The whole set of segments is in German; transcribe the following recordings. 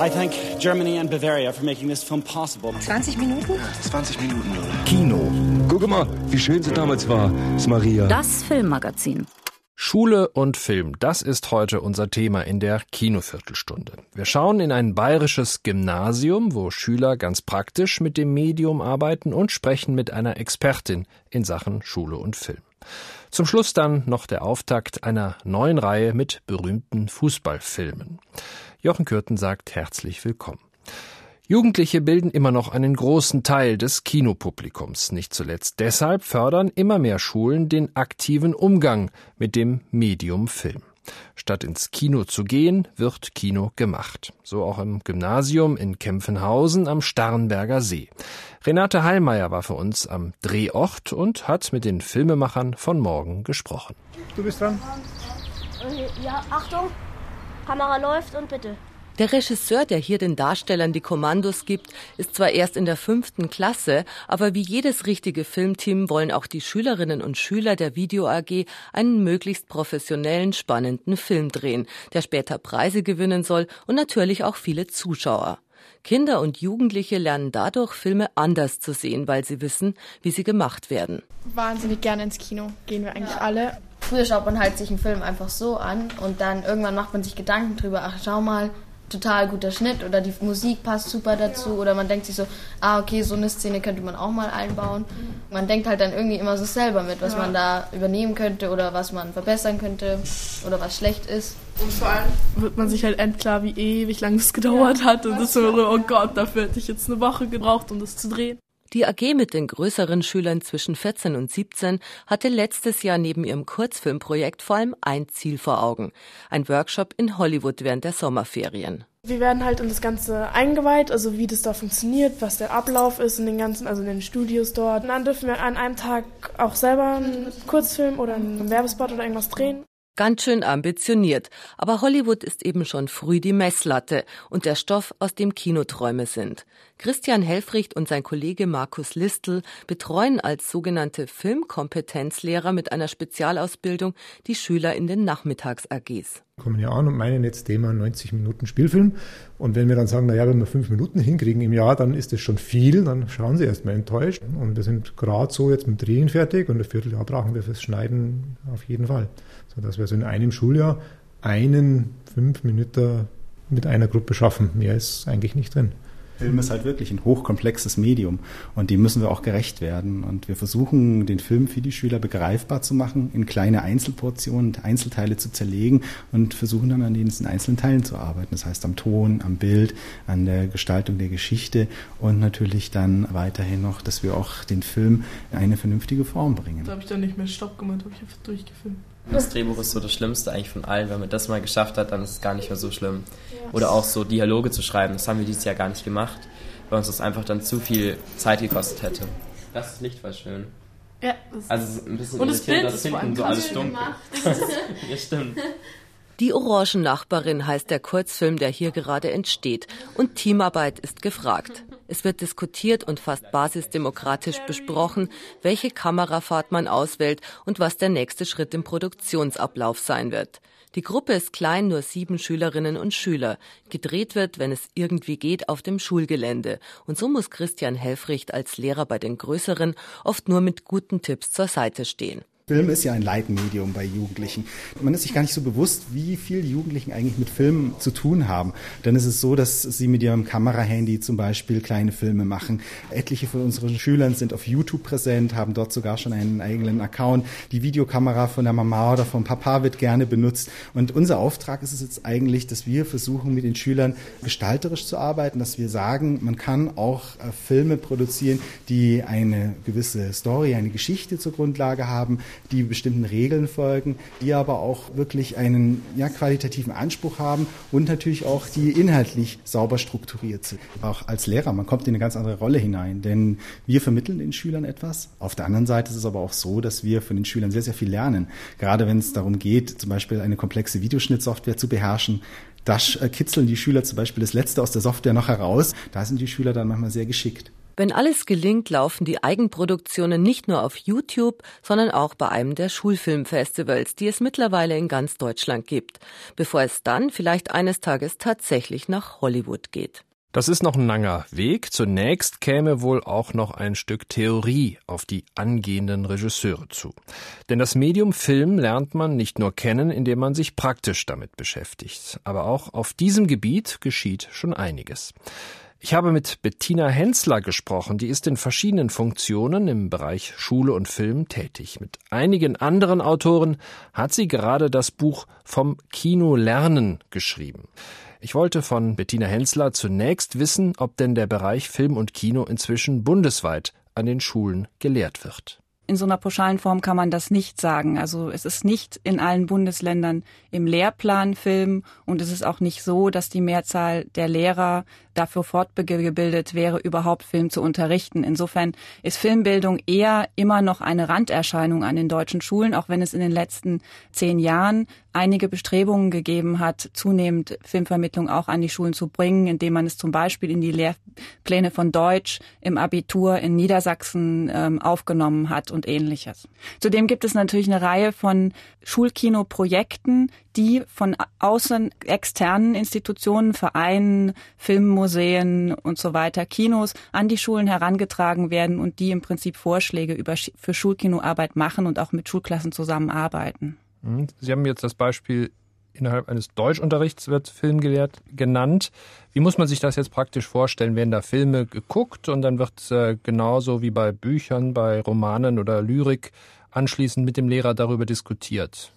I thank Germany and Bavaria for making this film possible. 20 Minuten? 20 Minuten, Leute. Kino. Guck mal, wie schön sie damals war, das Maria. Das Filmmagazin. Schule und Film, das ist heute unser Thema in der Kinoviertelstunde. Wir schauen in ein bayerisches Gymnasium, wo Schüler ganz praktisch mit dem Medium arbeiten und sprechen mit einer Expertin in Sachen Schule und Film. Zum Schluss dann noch der Auftakt einer neuen Reihe mit berühmten Fußballfilmen. Jochen Kürten sagt herzlich willkommen. Jugendliche bilden immer noch einen großen Teil des Kinopublikums. Nicht zuletzt deshalb fördern immer mehr Schulen den aktiven Umgang mit dem Medium Film. Statt ins Kino zu gehen, wird Kino gemacht. So auch im Gymnasium in Kempfenhausen am Starnberger See. Renate Heilmeier war für uns am Drehort und hat mit den Filmemachern von morgen gesprochen. Du bist dran. Ja, Achtung, Kamera läuft und bitte. Der Regisseur, der hier den Darstellern die Kommandos gibt, ist zwar erst in der fünften Klasse, aber wie jedes richtige Filmteam wollen auch die Schülerinnen und Schüler der Video AG einen möglichst professionellen, spannenden Film drehen, der später Preise gewinnen soll und natürlich auch viele Zuschauer. Kinder und Jugendliche lernen dadurch, Filme anders zu sehen, weil sie wissen, wie sie gemacht werden. Wahnsinnig gerne ins Kino, gehen wir eigentlich ja. alle. Früher schaut man halt sich einen Film einfach so an und dann irgendwann macht man sich Gedanken drüber, ach schau mal, total guter Schnitt oder die Musik passt super dazu oder man denkt sich so, ah okay, so eine Szene könnte man auch mal einbauen. Man denkt halt dann irgendwie immer so selber mit, was ja. man da übernehmen könnte oder was man verbessern könnte oder was schlecht ist. Und vor allem wird man sich halt endklar, wie ewig lang es gedauert ja, hat und das so, oh Gott, dafür hätte ich jetzt eine Woche gebraucht, um das zu drehen. Die AG mit den größeren Schülern zwischen 14 und 17 hatte letztes Jahr neben ihrem Kurzfilmprojekt vor allem ein Ziel vor Augen. Ein Workshop in Hollywood während der Sommerferien. Wir werden halt in das Ganze eingeweiht, also wie das da funktioniert, was der Ablauf ist in den ganzen, also in den Studios dort. Und dann dürfen wir an einem Tag auch selber einen Kurzfilm oder einen Werbespot oder irgendwas drehen. Ganz schön ambitioniert, aber Hollywood ist eben schon früh die Messlatte und der Stoff, aus dem Kinoträume sind. Christian Helfricht und sein Kollege Markus Listel betreuen als sogenannte Filmkompetenzlehrer mit einer Spezialausbildung die Schüler in den Nachmittags-AGs. Kommen ja an und meinen jetzt Thema 90 Minuten Spielfilm. Und wenn wir dann sagen, naja, wenn wir fünf Minuten hinkriegen im Jahr, dann ist das schon viel, dann schauen sie erstmal enttäuscht. Und wir sind gerade so jetzt mit Drehen fertig und ein Vierteljahr brauchen wir fürs Schneiden auf jeden Fall. Sodass wir so in einem Schuljahr einen fünf Minuten mit einer Gruppe schaffen. Mehr ist eigentlich nicht drin. Film ist halt wirklich ein hochkomplexes Medium und dem müssen wir auch gerecht werden. Und wir versuchen, den Film für die Schüler begreifbar zu machen, in kleine Einzelportionen, Einzelteile zu zerlegen und versuchen dann an diesen einzelnen Teilen zu arbeiten. Das heißt am Ton, am Bild, an der Gestaltung der Geschichte und natürlich dann weiterhin noch, dass wir auch den Film in eine vernünftige Form bringen. Da habe ich dann nicht mehr Stopp gemacht, habe ich einfach durchgefilmt. Das Drehbuch ist so das Schlimmste eigentlich von allen. Wenn man das mal geschafft hat, dann ist es gar nicht mehr so schlimm. Oder auch so Dialoge zu schreiben, das haben wir dieses Jahr gar nicht gemacht, weil uns das einfach dann zu viel Zeit gekostet hätte. Das Licht war schön. Ja, also ein bisschen und das Bild dass hinten so alles dunkel. ja, stimmt. Die Orangennachbarin heißt der Kurzfilm, der hier gerade entsteht. Und Teamarbeit ist gefragt. Es wird diskutiert und fast basisdemokratisch besprochen, welche Kamerafahrt man auswählt und was der nächste Schritt im Produktionsablauf sein wird. Die Gruppe ist klein, nur sieben Schülerinnen und Schüler. Gedreht wird, wenn es irgendwie geht, auf dem Schulgelände. Und so muss Christian Helfricht als Lehrer bei den Größeren oft nur mit guten Tipps zur Seite stehen. Film ist ja ein Leitmedium bei Jugendlichen. Man ist sich gar nicht so bewusst, wie viel Jugendlichen eigentlich mit Filmen zu tun haben. Dann ist es so, dass sie mit ihrem Kamerahandy zum Beispiel kleine Filme machen. Etliche von unseren Schülern sind auf YouTube präsent, haben dort sogar schon einen eigenen Account. Die Videokamera von der Mama oder vom Papa wird gerne benutzt. Und unser Auftrag ist es jetzt eigentlich, dass wir versuchen, mit den Schülern gestalterisch zu arbeiten, dass wir sagen, man kann auch äh, Filme produzieren, die eine gewisse Story, eine Geschichte zur Grundlage haben, die bestimmten Regeln folgen, die aber auch wirklich einen ja, qualitativen Anspruch haben und natürlich auch die inhaltlich sauber strukturiert sind. Auch als Lehrer, man kommt in eine ganz andere Rolle hinein, denn wir vermitteln den Schülern etwas. Auf der anderen Seite ist es aber auch so, dass wir von den Schülern sehr, sehr viel lernen. Gerade wenn es darum geht, zum Beispiel eine komplexe Videoschnittsoftware zu beherrschen, da kitzeln die Schüler zum Beispiel das Letzte aus der Software noch heraus. Da sind die Schüler dann manchmal sehr geschickt. Wenn alles gelingt, laufen die Eigenproduktionen nicht nur auf YouTube, sondern auch bei einem der Schulfilmfestivals, die es mittlerweile in ganz Deutschland gibt, bevor es dann vielleicht eines Tages tatsächlich nach Hollywood geht. Das ist noch ein langer Weg. Zunächst käme wohl auch noch ein Stück Theorie auf die angehenden Regisseure zu. Denn das Medium Film lernt man nicht nur kennen, indem man sich praktisch damit beschäftigt. Aber auch auf diesem Gebiet geschieht schon einiges. Ich habe mit Bettina Hensler gesprochen, die ist in verschiedenen Funktionen im Bereich Schule und Film tätig. Mit einigen anderen Autoren hat sie gerade das Buch vom Kino lernen geschrieben. Ich wollte von Bettina Hensler zunächst wissen, ob denn der Bereich Film und Kino inzwischen bundesweit an den Schulen gelehrt wird. In so einer pauschalen Form kann man das nicht sagen. Also es ist nicht in allen Bundesländern im Lehrplan Film und es ist auch nicht so, dass die Mehrzahl der Lehrer dafür fortgebildet wäre, überhaupt Film zu unterrichten. Insofern ist Filmbildung eher immer noch eine Randerscheinung an den deutschen Schulen, auch wenn es in den letzten zehn Jahren einige Bestrebungen gegeben hat, zunehmend Filmvermittlung auch an die Schulen zu bringen, indem man es zum Beispiel in die Lehrpläne von Deutsch im Abitur in Niedersachsen ähm, aufgenommen hat ähnliches. Zudem gibt es natürlich eine Reihe von Schulkinoprojekten, die von außen externen Institutionen, Vereinen, Filmmuseen und so weiter, Kinos an die Schulen herangetragen werden und die im Prinzip Vorschläge über, für Schulkinoarbeit machen und auch mit Schulklassen zusammenarbeiten. Mhm. Sie haben jetzt das Beispiel innerhalb eines Deutschunterrichts wird Film gelehrt genannt. Wie muss man sich das jetzt praktisch vorstellen? Werden da Filme geguckt und dann wird äh, genauso wie bei Büchern, bei Romanen oder Lyrik anschließend mit dem Lehrer darüber diskutiert?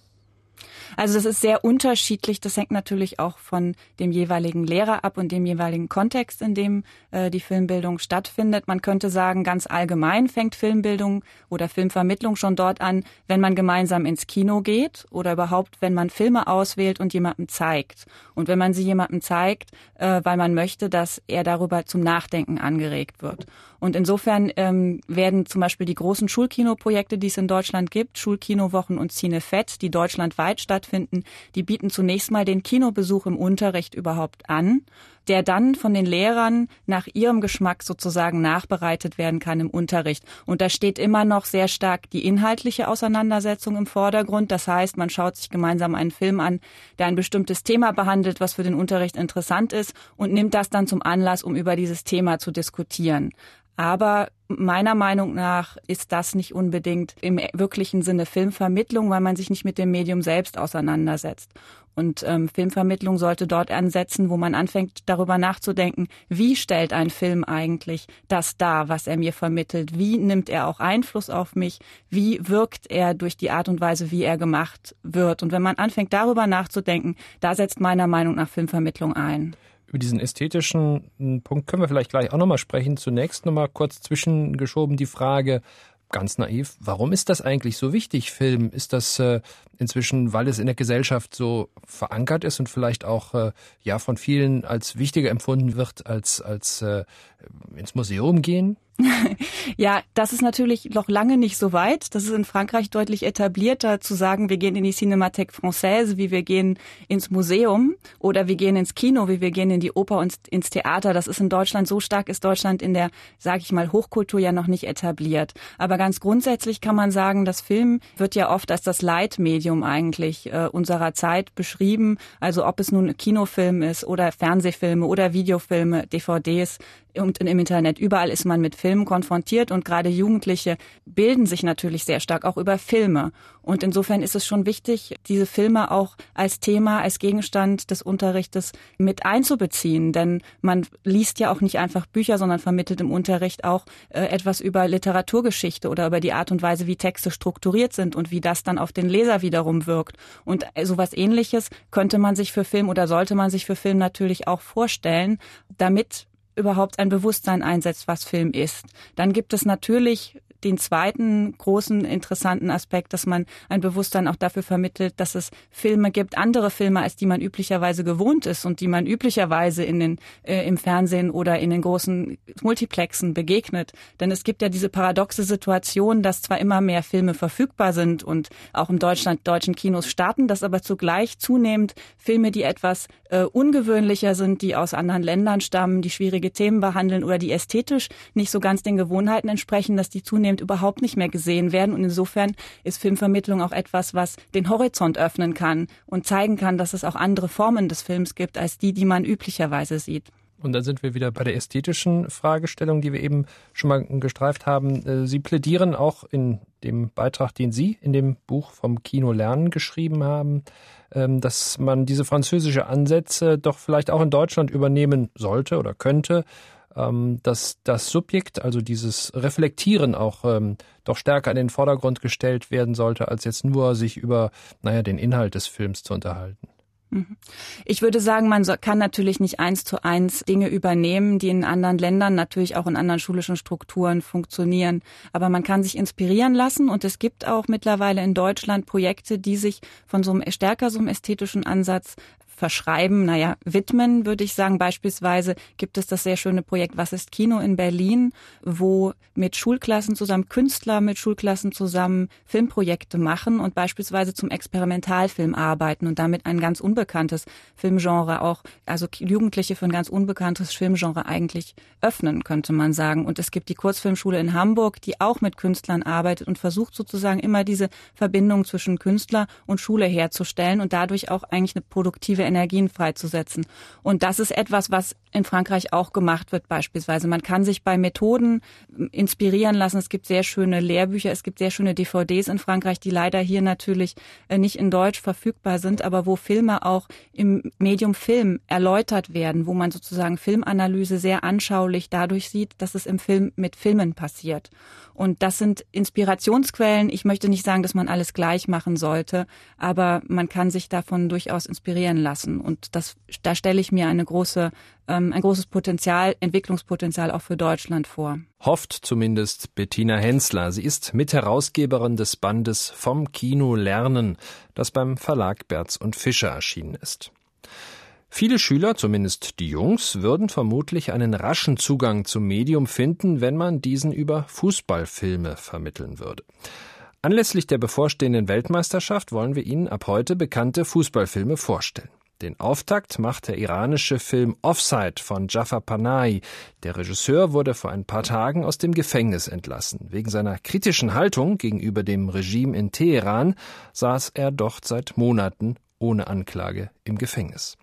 Also das ist sehr unterschiedlich. Das hängt natürlich auch von dem jeweiligen Lehrer ab und dem jeweiligen Kontext, in dem äh, die Filmbildung stattfindet. Man könnte sagen, ganz allgemein fängt Filmbildung oder Filmvermittlung schon dort an, wenn man gemeinsam ins Kino geht oder überhaupt, wenn man Filme auswählt und jemandem zeigt. Und wenn man sie jemandem zeigt, äh, weil man möchte, dass er darüber zum Nachdenken angeregt wird. Und insofern ähm, werden zum Beispiel die großen Schulkinoprojekte, die es in Deutschland gibt, Schulkinowochen und Cinefett, die deutschlandweit stattfinden, die bieten zunächst mal den Kinobesuch im Unterricht überhaupt an, der dann von den Lehrern nach ihrem Geschmack sozusagen nachbereitet werden kann im Unterricht. Und da steht immer noch sehr stark die inhaltliche Auseinandersetzung im Vordergrund. Das heißt, man schaut sich gemeinsam einen Film an, der ein bestimmtes Thema behandelt, was für den Unterricht interessant ist und nimmt das dann zum Anlass, um über dieses Thema zu diskutieren. Aber meiner Meinung nach ist das nicht unbedingt im wirklichen Sinne Filmvermittlung, weil man sich nicht mit dem Medium selbst auseinandersetzt. Und ähm, Filmvermittlung sollte dort ansetzen, wo man anfängt, darüber nachzudenken, wie stellt ein Film eigentlich das dar, was er mir vermittelt? Wie nimmt er auch Einfluss auf mich? Wie wirkt er durch die Art und Weise, wie er gemacht wird? Und wenn man anfängt, darüber nachzudenken, da setzt meiner Meinung nach Filmvermittlung ein. Über diesen ästhetischen hm, Punkt können wir vielleicht gleich auch nochmal sprechen. Zunächst nochmal kurz zwischengeschoben die Frage, ganz naiv, warum ist das eigentlich so wichtig, Film? Ist das äh, inzwischen, weil es in der Gesellschaft so verankert ist und vielleicht auch äh, ja von vielen als wichtiger empfunden wird, als, als äh, ins Museum gehen? ja, das ist natürlich noch lange nicht so weit. Das ist in Frankreich deutlich etablierter zu sagen, wir gehen in die Cinémathèque Française, wie wir gehen ins Museum oder wir gehen ins Kino, wie wir gehen in die Oper und ins Theater. Das ist in Deutschland so stark, ist Deutschland in der, sage ich mal, Hochkultur ja noch nicht etabliert. Aber ganz grundsätzlich kann man sagen, das Film wird ja oft als das Leitmedium eigentlich äh, unserer Zeit beschrieben. Also ob es nun Kinofilm ist oder Fernsehfilme oder Videofilme, DVDs, und im Internet. Überall ist man mit Filmen konfrontiert und gerade Jugendliche bilden sich natürlich sehr stark auch über Filme. Und insofern ist es schon wichtig, diese Filme auch als Thema, als Gegenstand des Unterrichtes mit einzubeziehen. Denn man liest ja auch nicht einfach Bücher, sondern vermittelt im Unterricht auch äh, etwas über Literaturgeschichte oder über die Art und Weise, wie Texte strukturiert sind und wie das dann auf den Leser wiederum wirkt. Und äh, sowas ähnliches könnte man sich für Film oder sollte man sich für Film natürlich auch vorstellen, damit überhaupt ein Bewusstsein einsetzt, was Film ist. Dann gibt es natürlich den zweiten großen interessanten Aspekt, dass man ein Bewusstsein auch dafür vermittelt, dass es Filme gibt, andere Filme, als die man üblicherweise gewohnt ist und die man üblicherweise in den, äh, im Fernsehen oder in den großen Multiplexen begegnet. Denn es gibt ja diese paradoxe Situation, dass zwar immer mehr Filme verfügbar sind und auch im Deutschland deutschen Kinos starten, dass aber zugleich zunehmend Filme, die etwas äh, ungewöhnlicher sind, die aus anderen Ländern stammen, die schwierige Themen behandeln oder die ästhetisch nicht so ganz den Gewohnheiten entsprechen, dass die zunehmend überhaupt nicht mehr gesehen werden. Und insofern ist Filmvermittlung auch etwas, was den Horizont öffnen kann und zeigen kann, dass es auch andere Formen des Films gibt als die, die man üblicherweise sieht. Und dann sind wir wieder bei der ästhetischen Fragestellung, die wir eben schon mal gestreift haben. Äh, Sie plädieren auch in dem Beitrag, den Sie in dem Buch vom Kino lernen geschrieben haben, ähm, dass man diese französische Ansätze doch vielleicht auch in Deutschland übernehmen sollte oder könnte ähm, dass das Subjekt, also dieses Reflektieren auch ähm, doch stärker in den Vordergrund gestellt werden sollte, als jetzt nur sich über, naja, den Inhalt des Films zu unterhalten. Mhm. Ich würde sagen, man kann natürlich nicht eins zu eins Dinge übernehmen, die in anderen Ländern, natürlich auch in anderen schulischen Strukturen funktionieren. Aber man kann sich inspirieren lassen und es gibt auch mittlerweile in Deutschland Projekte, die sich von so einem stärker so einem ästhetischen Ansatz verschreiben, naja, widmen, würde ich sagen. Beispielsweise gibt es das sehr schöne Projekt Was ist Kino in Berlin, wo mit Schulklassen zusammen, Künstler mit Schulklassen zusammen Filmprojekte machen und beispielsweise zum Experimentalfilm arbeiten und damit ein ganz unbekanntes Filmgenre auch, also Jugendliche für ein ganz unbekanntes Filmgenre eigentlich öffnen, könnte man sagen. Und es gibt die Kurzfilmschule in Hamburg, die auch mit Künstlern arbeitet und versucht sozusagen immer diese Verbindung zwischen Künstler und Schule herzustellen und dadurch auch eigentlich eine produktive Energien freizusetzen. Und das ist etwas, was in Frankreich auch gemacht wird beispielsweise. Man kann sich bei Methoden inspirieren lassen. Es gibt sehr schöne Lehrbücher, es gibt sehr schöne DVDs in Frankreich, die leider hier natürlich äh, nicht in Deutsch verfügbar sind, aber wo Filme auch im Medium Film erläutert werden, wo man sozusagen Filmanalyse sehr anschaulich dadurch sieht, dass es im Film mit Filmen passiert. Und das sind Inspirationsquellen. Ich möchte nicht sagen, dass man alles gleich machen sollte, aber man kann sich davon durchaus inspirieren lassen. Und das, da stelle ich mir eine große, ähm, ein großes Potenzial, Entwicklungspotenzial auch für Deutschland vor. Hofft zumindest Bettina Hensler. Sie ist Mitherausgeberin des Bandes Vom Kino lernen, das beim Verlag Berz und Fischer erschienen ist. Viele Schüler, zumindest die Jungs, würden vermutlich einen raschen Zugang zum Medium finden, wenn man diesen über Fußballfilme vermitteln würde. Anlässlich der bevorstehenden Weltmeisterschaft wollen wir Ihnen ab heute bekannte Fußballfilme vorstellen. Den Auftakt macht der iranische Film Offside von Jafar Panahi. Der Regisseur wurde vor ein paar Tagen aus dem Gefängnis entlassen. Wegen seiner kritischen Haltung gegenüber dem Regime in Teheran saß er dort seit Monaten ohne Anklage im Gefängnis.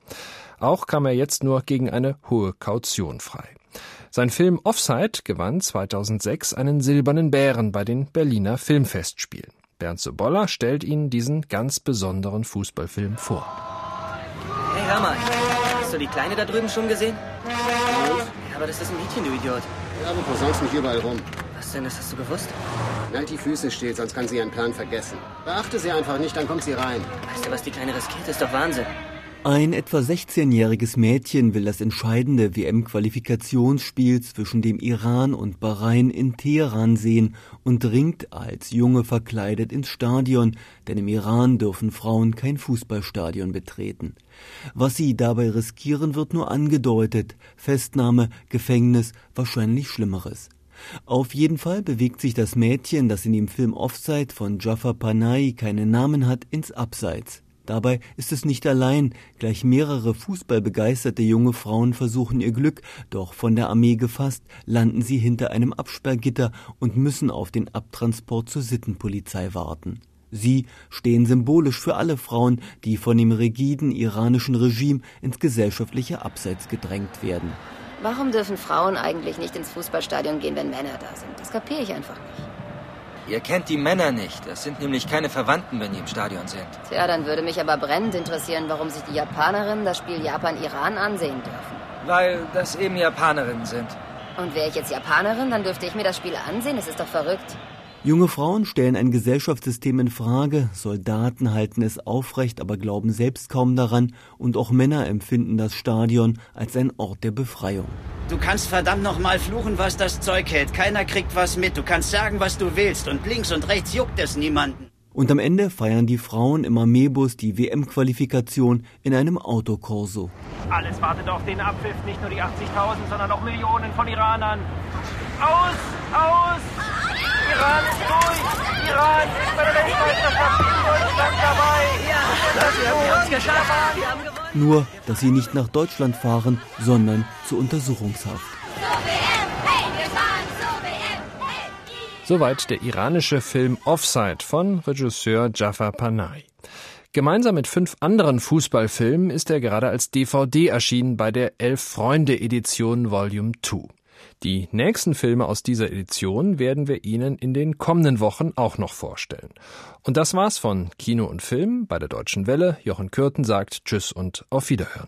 Auch kam er jetzt nur gegen eine hohe Kaution frei. Sein Film Offside gewann 2006 einen silbernen Bären bei den Berliner Filmfestspielen. Bernd Sobolla stellt Ihnen diesen ganz besonderen Fußballfilm vor. Hör mal. Hast du die Kleine da drüben schon gesehen? Ja, aber das ist ein Mädchen, du Idiot. Ja, du versaust mich überall rum. Was denn, das hast du gewusst? Halt die Füße still, sonst kann sie ihren Plan vergessen. Beachte sie einfach nicht, dann kommt sie rein. Weißt du, was die Kleine riskiert? Ist doch Wahnsinn. Ein etwa 16-jähriges Mädchen will das entscheidende WM-Qualifikationsspiel zwischen dem Iran und Bahrain in Teheran sehen und dringt als Junge verkleidet ins Stadion, denn im Iran dürfen Frauen kein Fußballstadion betreten. Was sie dabei riskieren, wird nur angedeutet. Festnahme, Gefängnis, wahrscheinlich Schlimmeres. Auf jeden Fall bewegt sich das Mädchen, das in dem Film Offside von Jafar Panahi keinen Namen hat, ins Abseits. Dabei ist es nicht allein, gleich mehrere fußballbegeisterte junge Frauen versuchen ihr Glück, doch von der Armee gefasst, landen sie hinter einem Absperrgitter und müssen auf den Abtransport zur Sittenpolizei warten. Sie stehen symbolisch für alle Frauen, die von dem rigiden iranischen Regime ins gesellschaftliche Abseits gedrängt werden. Warum dürfen Frauen eigentlich nicht ins Fußballstadion gehen, wenn Männer da sind? Das kapiere ich einfach nicht. Ihr kennt die Männer nicht. Das sind nämlich keine Verwandten, wenn die im Stadion sind. Tja, dann würde mich aber brennend interessieren, warum sich die Japanerinnen das Spiel Japan-Iran ansehen dürfen. Weil das eben Japanerinnen sind. Und wäre ich jetzt Japanerin, dann dürfte ich mir das Spiel ansehen? Das ist doch verrückt. Junge Frauen stellen ein Gesellschaftssystem in Frage, Soldaten halten es aufrecht, aber glauben selbst kaum daran, und auch Männer empfinden das Stadion als ein Ort der Befreiung. Du kannst verdammt noch mal fluchen, was das Zeug hält. Keiner kriegt was mit. Du kannst sagen, was du willst. Und links und rechts juckt es niemanden. Und am Ende feiern die Frauen im Armeebus die WM-Qualifikation in einem Autokorso. Alles wartet auf den Abpfiff, nicht nur die 80.000, sondern auch Millionen von Iranern. Aus! Aus! Iran ist durch! Iran ist bei der Weltmeisterschaft in Deutschland dabei! Ja, das wir haben es geschafft! Wir haben gewonnen! Nur, dass sie nicht nach Deutschland fahren, sondern zur Untersuchungshaft. Soweit der iranische Film Offside von Regisseur Jafar Panay. Gemeinsam mit fünf anderen Fußballfilmen ist er gerade als DVD erschienen bei der Elf Freunde Edition Volume 2. Die nächsten Filme aus dieser Edition werden wir Ihnen in den kommenden Wochen auch noch vorstellen. Und das war's von Kino und Film bei der Deutschen Welle. Jochen Kürten sagt Tschüss und auf Wiederhören.